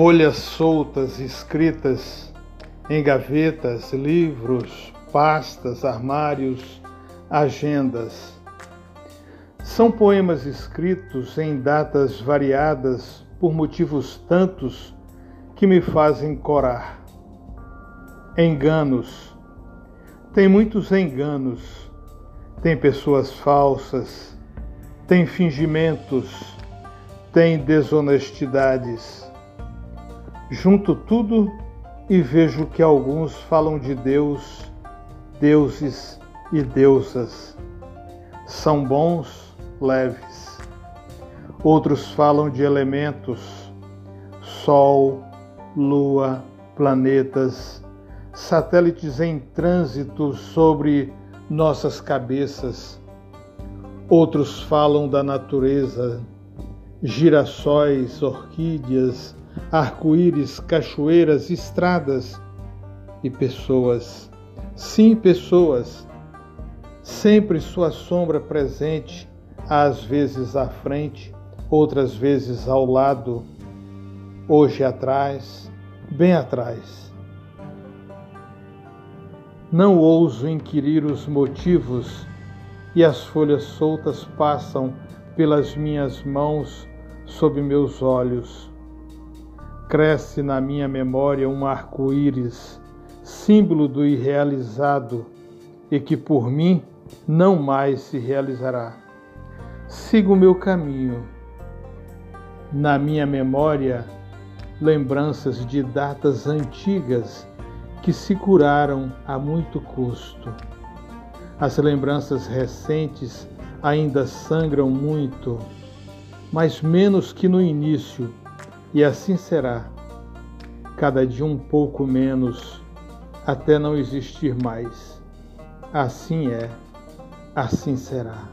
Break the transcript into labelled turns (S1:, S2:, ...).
S1: folhas soltas escritas em gavetas, livros, pastas, armários, agendas. São poemas escritos em datas variadas por motivos tantos que me fazem corar. Enganos. Tem muitos enganos. Tem pessoas falsas. Tem fingimentos. Tem desonestidades Junto tudo e vejo que alguns falam de Deus, deuses e deusas. São bons, leves. Outros falam de elementos, sol, lua, planetas, satélites em trânsito sobre nossas cabeças. Outros falam da natureza, girassóis, orquídeas, arco-íris, cachoeiras, estradas e pessoas. Sim, pessoas. Sempre sua sombra presente, às vezes à frente, outras vezes ao lado, hoje atrás, bem atrás. Não ouso inquirir os motivos e as folhas soltas passam pelas minhas mãos sob meus olhos cresce na minha memória um arco-íris, símbolo do irrealizado e que por mim não mais se realizará. Sigo o meu caminho. Na minha memória, lembranças de datas antigas que se curaram a muito custo. As lembranças recentes ainda sangram muito, mas menos que no início e assim será, cada dia um pouco menos, até não existir mais. Assim é, assim será.